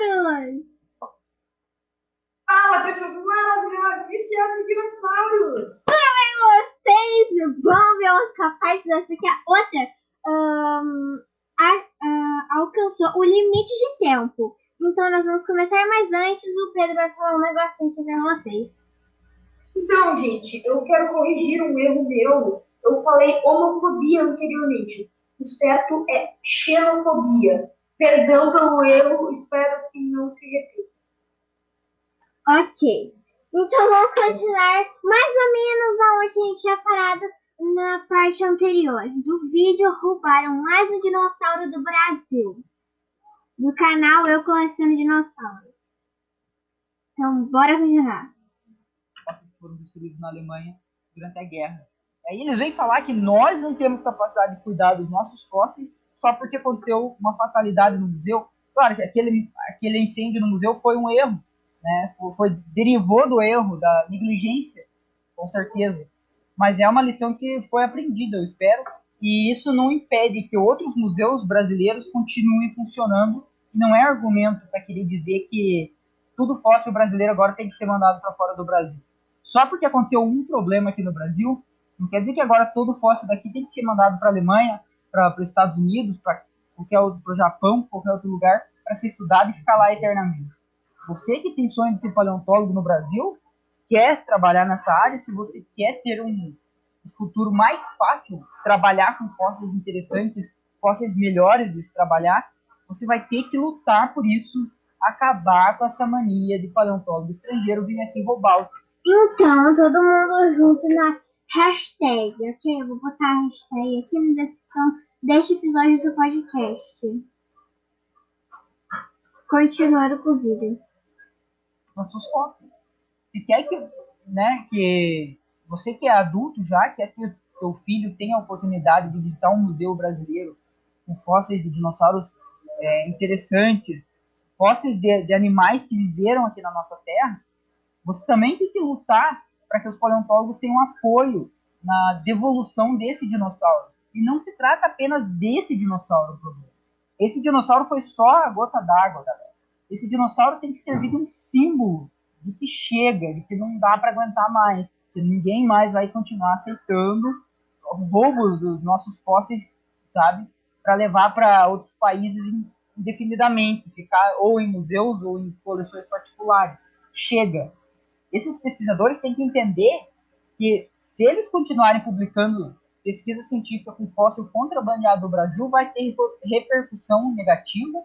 dinossauros! Fala, pessoas maravilhosas, viciadas em dinossauros! Vocês vão ver os capazes dessa aqui, a outra um, a, a, alcançou o limite de tempo. Então nós vamos começar, mas antes o Pedro vai falar um negocinho aqui pra vocês. Então, gente, eu quero corrigir um erro meu. Eu falei homofobia anteriormente. O certo é xenofobia. Perdão pelo erro, espero que não se repita. Ok. Então vamos continuar mais ou menos aonde a gente tinha parado na parte anterior. Do vídeo roubaram mais um dinossauro do Brasil. No canal Eu Coleciono Dinossauros. Então bora continuar. Fósseis foram destruídos na Alemanha durante a guerra. Aí eles vêm falar que nós não temos capacidade de cuidar dos nossos fósseis só porque aconteceu uma fatalidade no museu. Claro que aquele, aquele incêndio no museu foi um erro, né? Foi, foi derivou do erro, da negligência, com certeza. Mas é uma lição que foi aprendida, eu espero. E isso não impede que outros museus brasileiros continuem funcionando. Não é argumento para querer dizer que tudo fóssil brasileiro agora tem que ser mandado para fora do Brasil. Só porque aconteceu um problema aqui no Brasil, não quer dizer que agora todo fóssil daqui tem que ser mandado para a Alemanha, para os Estados Unidos, para qualquer outro, para o Japão, qualquer outro lugar, para ser estudado e ficar lá eternamente. Você que tem sonho de ser paleontólogo no Brasil, quer trabalhar nessa área, se você quer ter um futuro mais fácil, trabalhar com fósseis interessantes, fósseis melhores de se trabalhar, você vai ter que lutar por isso, acabar com essa mania de paleontólogo estrangeiro vir aqui roubar os. Então, todo mundo junto na hashtag, ok? Eu vou botar a hashtag aqui na descrição deste episódio do podcast. Continuando com o vídeo. Nossos fósseis. Se quer que, né, que você que é adulto já, quer que o seu filho tenha a oportunidade de visitar um museu brasileiro com fósseis de dinossauros é, interessantes, fósseis de, de animais que viveram aqui na nossa terra, você também tem que lutar para que os paleontólogos tenham apoio na devolução desse dinossauro. E não se trata apenas desse dinossauro, problema. Esse dinossauro foi só a gota d'água, galera. Esse dinossauro tem que servir de um símbolo de que chega, de que não dá para aguentar mais, que ninguém mais vai continuar aceitando roubos dos nossos fósseis, sabe, para levar para outros países indefinidamente, ficar ou em museus ou em coleções particulares. Chega. Esses pesquisadores têm que entender que se eles continuarem publicando pesquisa científica com fóssil contrabandeado no Brasil, vai ter repercussão negativa,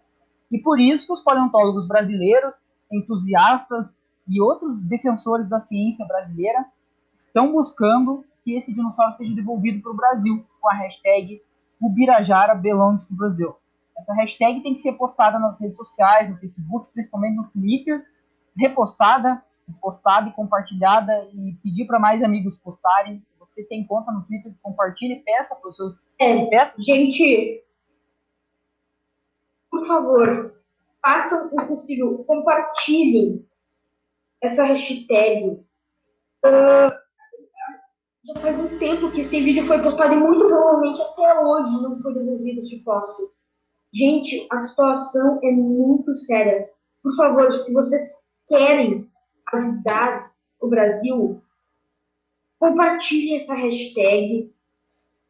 e por isso os paleontólogos brasileiros, entusiastas e outros defensores da ciência brasileira estão buscando que esse dinossauro seja devolvido para o Brasil, com a hashtag Ubirajara belongs to Brasil. Essa hashtag tem que ser postada nas redes sociais, no Facebook, principalmente no Twitter, repostada, postada e compartilhada e pedir para mais amigos postarem. Você tem conta no Twitter, compartilhe, peça para os seus. É, peça. gente, por favor, façam o possível, compartilhem essa hashtag. Uh, já faz um tempo que esse vídeo foi postado e muito provavelmente até hoje não foi devolvido esse fóssil. Gente, a situação é muito séria. Por favor, se vocês querem ajudar o Brasil, compartilhem essa hashtag.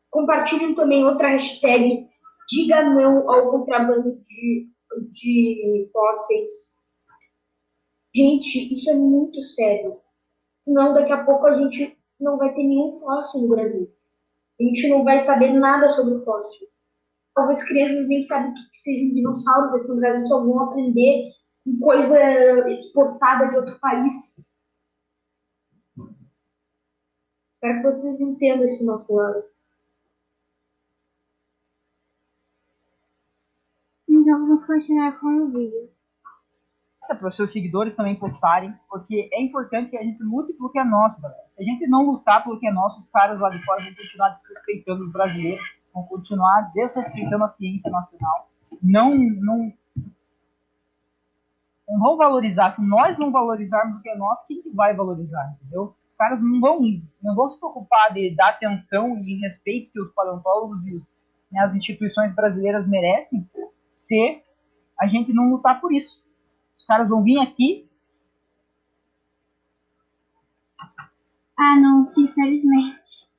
Compartilhem também outra hashtag. Diga não ao contrabando de, de fósseis. Gente, isso é muito sério. Senão, daqui a pouco a gente não vai ter nenhum fóssil no Brasil. A gente não vai saber nada sobre fóssil. Talvez crianças nem sabem o que, que sejam dinossauros aqui no Brasil, só vão aprender coisa exportada de outro país. Espero que vocês entendam esse nosso lado. Então vamos continuar com o vídeo. Para os seus seguidores também postarem, porque é importante que a gente lute pelo que é nosso, galera. Se a gente não lutar pelo que é nosso, os caras lá de fora vão continuar desrespeitando os brasileiros, vão continuar desrespeitando a ciência nacional. Não, não, não vão valorizar. Se nós não valorizarmos o que é nosso, quem que vai valorizar, entendeu? Os caras não vão, não vão se preocupar de dar atenção e respeito que os paleontólogos e né, as instituições brasileiras merecem se a gente não lutar por isso. Os caras vão vir aqui. Ah, não, infelizmente.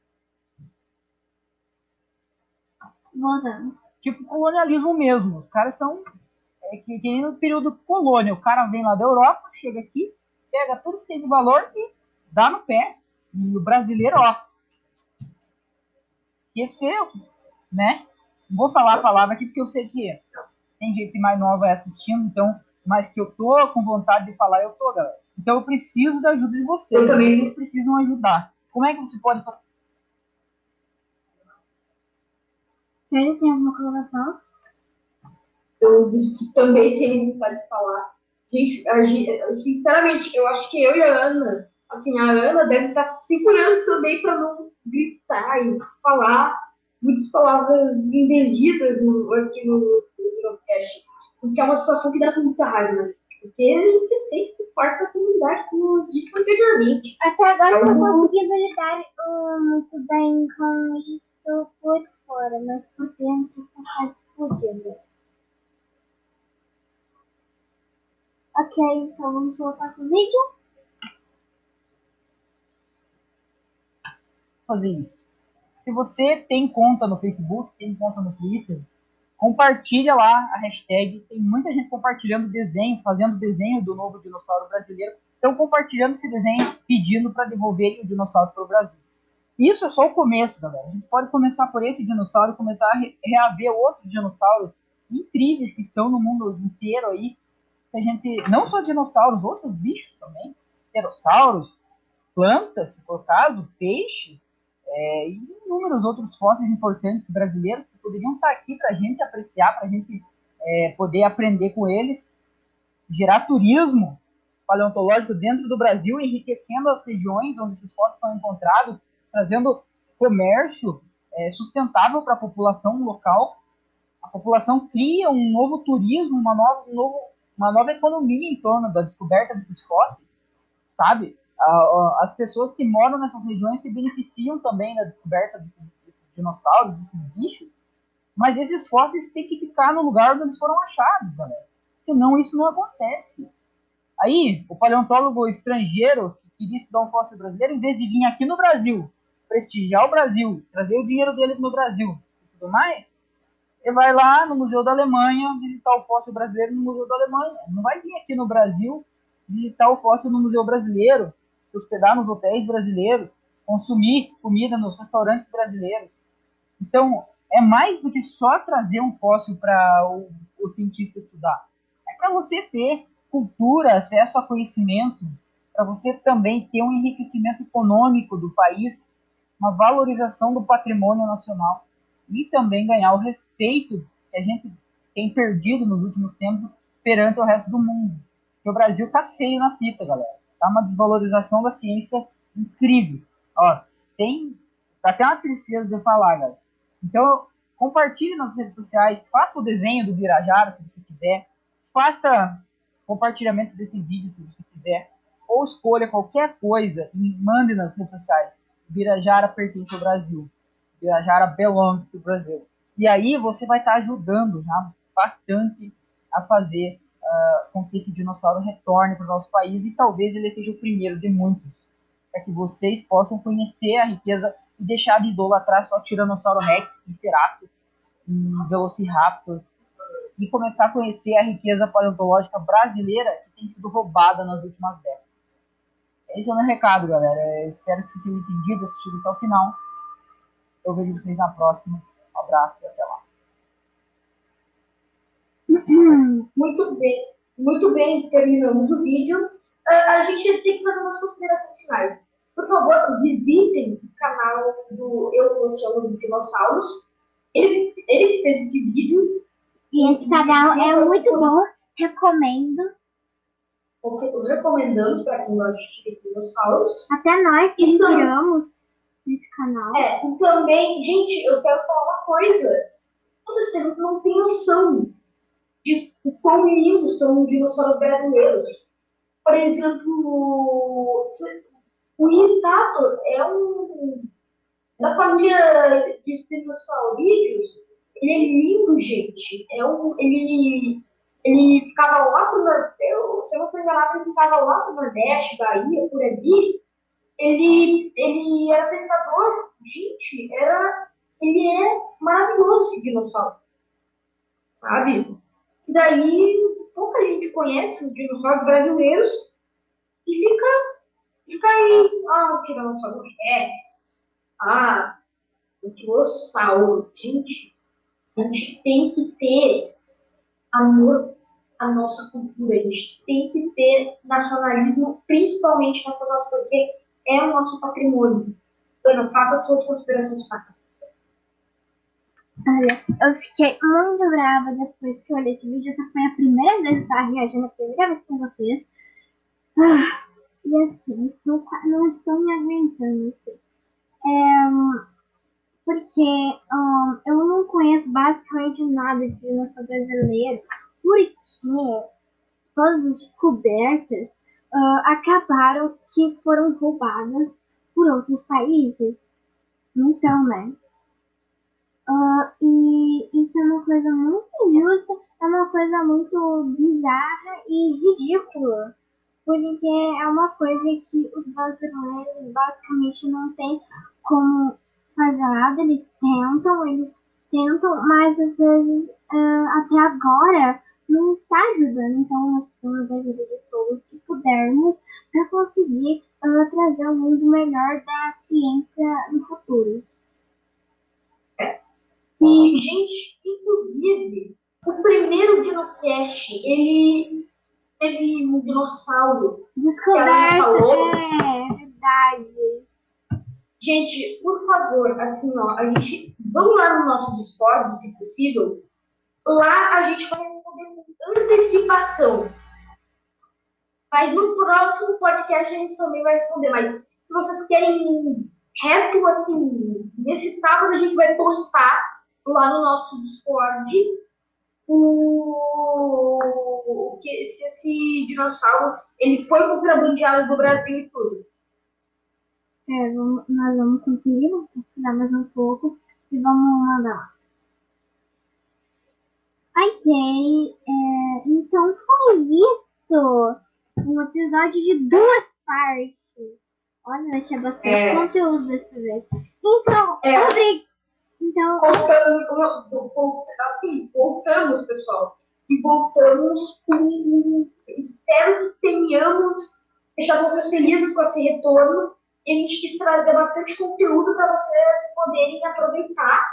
Voltando. Tipo colonialismo mesmo. Os caras são. É que, que no período colônia. O cara vem lá da Europa, chega aqui, pega tudo que tem de valor e dá no pé. E o brasileiro, ó. Esqueceu, né? Não vou falar a palavra aqui porque eu sei que tem gente mais nova assistindo, então, mas que eu tô com vontade de falar, eu tô, galera. Então eu preciso da ajuda de vocês. Eu também. Vocês precisam ajudar. Como é que você pode fazer? Sério, tem alguma colocação? Eu disse que também tenho vontade de falar. Gente, a sinceramente, eu acho que eu e a Ana, assim, a Ana deve estar se segurando também para não gritar e falar muitas palavras indevidas no, aqui no, no podcast. Porque é uma situação que dá muita raiva, né? Porque a gente se sente parte da comunidade, como eu disse anteriormente. Até agora eu não consegui lidar uh, muito bem com isso por fora, mas por dentro tá quase explodindo. Ok, então vamos voltar pro vídeo. fazer isso. Se você tem conta no Facebook, tem conta no Twitter, compartilha lá a hashtag. Tem muita gente compartilhando desenho, fazendo desenho do novo dinossauro brasileiro. Estão compartilhando esse desenho, pedindo para devolverem o dinossauro para o Brasil. Isso é só o começo, galera. A gente pode começar por esse dinossauro começar a re- reaver outros dinossauros incríveis que estão no mundo inteiro aí. Se a gente, não só dinossauros, outros bichos também, pterossauros, plantas, se for caso, peixes, é, e inúmeros outros fósseis importantes brasileiros que poderiam estar aqui para a gente apreciar, para a gente é, poder aprender com eles, gerar turismo paleontológico dentro do Brasil, enriquecendo as regiões onde esses fósseis são encontrados, trazendo comércio é, sustentável para a população local. A população cria um novo turismo, uma nova, um novo, uma nova economia em torno da descoberta desses fósseis, sabe? As pessoas que moram nessas regiões se beneficiam também da descoberta desses, desses dinossauros, desses bichos, mas esses fósseis têm que ficar no lugar onde eles foram achados, galera. Senão isso não acontece. Aí, o paleontólogo estrangeiro que queria estudar um fóssil brasileiro, em vez de vir aqui no Brasil, prestigiar o Brasil, trazer o dinheiro dele no Brasil e tudo mais, ele vai lá no Museu da Alemanha visitar o fóssil brasileiro no Museu da Alemanha. Não vai vir aqui no Brasil visitar o fóssil no Museu Brasileiro, se hospedar nos hotéis brasileiros, consumir comida nos restaurantes brasileiros. Então, é mais do que só trazer um fóssil para o, o cientista estudar. É para você ter cultura, acesso a conhecimento, para você também ter um enriquecimento econômico do país, uma valorização do patrimônio nacional e também ganhar o respeito que a gente tem perdido nos últimos tempos perante o resto do mundo. Porque o Brasil tá feio na fita, galera. Tá uma desvalorização da ciência incrível. Ó, sem. Tá até uma tristeza de falar, galera. Então, compartilhe nas redes sociais, faça o desenho do Virajara, se você quiser. Faça compartilhamento desse vídeo, se você quiser. Ou escolha qualquer coisa e mande nas redes sociais. Virajara pertence ao Brasil. Virajara belongs to Brasil. E aí você vai estar ajudando já bastante a fazer ah, com que esse dinossauro retorne para o nosso país e talvez ele seja o primeiro de muitos, para que vocês possam conhecer a riqueza e deixar de idolatrar só Tiranossauro Rex, Triceratops e Velociraptor e começar a conhecer a riqueza paleontológica brasileira que tem sido roubada nas últimas décadas. Esse é o meu recado, galera. Eu espero que vocês tenham entendido, assistido até o final. Eu vejo vocês na próxima. Um abraço e até lá. Muito bem, muito bem, terminamos o vídeo. Ah, a gente tem que fazer umas considerações finais. Por favor, visitem o canal do Eu dos Dinossauros. Ele, ele que fez esse vídeo. E esse canal é muito bom, recomendo. Eu recomendamos para quem gosta de dinossauros. Até nós que Então- nesse canal. É, e também, gente, eu quero falar uma coisa. Vocês não têm noção de o quão lindos são os dinossauros brasileiros. Por exemplo, o Irritator é um. Da família de espinossaurídeos, ele é lindo, gente. É um, ele ele ficava lá pro Nordeste, se não me ele ficava lá pro Nordeste, Bahia, por ali. Ele, ele era pescador. Gente, era, ele é maravilhoso esse dinossauro. Sabe? E daí, pouca gente conhece os dinossauros brasileiros e fica, fica aí, ah, o Tiranossauro Rex, ah, o dinossauro. Gente, a gente tem que ter amor à nossa cultura. A gente tem que ter nacionalismo, principalmente nessas horas, porque é o nosso patrimônio. Ana, faça suas considerações fáceis. Olha, eu fiquei muito brava depois que eu olhei esse vídeo. Essa foi a primeira vez que eu estava reagindo, a primeira vez com vocês. Ah, e assim, estou, não estou me aguentando. Assim. É, porque um, eu não conheço basicamente nada de dinossauro brasileiro, porque todas as descobertas uh, acabaram que foram roubadas por outros países. Então, né? Uh, e isso é uma coisa muito injusta, é uma coisa muito bizarra e ridícula. Porque é uma coisa que os brasileiros basicamente não têm como fazer nada, eles tentam, eles tentam, mas às vezes uh, até agora não está ajudando. Então nós precisamos da ajuda de todos que pudermos para conseguir uh, trazer um mundo melhor da ciência no futuro. E, gente, inclusive, o primeiro Dinocast, ele teve um dinossauro. Descoberto, é, verdade. Gente, por favor, assim, ó, a gente, vamos lá no nosso Discord, se possível. Lá a gente vai antecipação. Mas no próximo podcast a gente também vai responder. Mas se vocês querem reto, assim, nesse sábado a gente vai postar lá no nosso Discord o que se esse dinossauro ele foi contrabandeado do Brasil e tudo. É, vamos, nós vamos pesquisar mais um pouco e vamos mandar. Ok, é, então foi isso. Um episódio de duas partes. Olha, ser bastante é. conteúdo dessa vez. Então, é. obrigado. Então, voltamos, assim, voltamos, pessoal. E voltamos com. Espero que tenhamos deixado vocês felizes com esse retorno. E a gente quis trazer bastante conteúdo para vocês poderem aproveitar,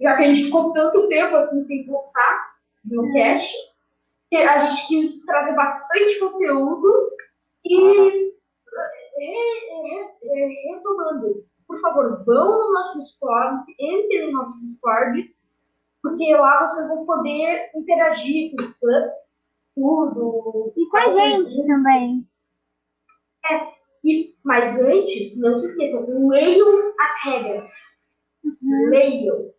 já que a gente ficou tanto tempo assim sem postar no cast. A gente quis trazer bastante conteúdo e retomando por favor, vão no nosso Discord, entrem no nosso Discord, porque lá vocês vão poder interagir com os fãs, tudo. E com a gente também. É, e, mas antes, não se esqueçam, leiam as regras. Uhum. Leiam.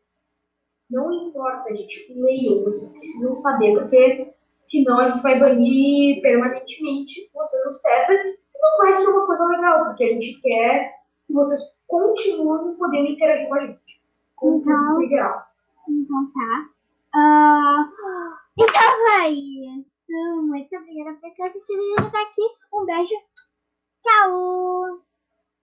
Não importa, gente, leiam, vocês precisam saber, porque senão a gente vai banir permanentemente você no server e não vai ser uma coisa legal, porque a gente quer que vocês continuem podendo interagir com a gente. Com então, o geral. Então tá. Uh, então é isso. Muito obrigada por ter assistido e até aqui. Um beijo. Tchau!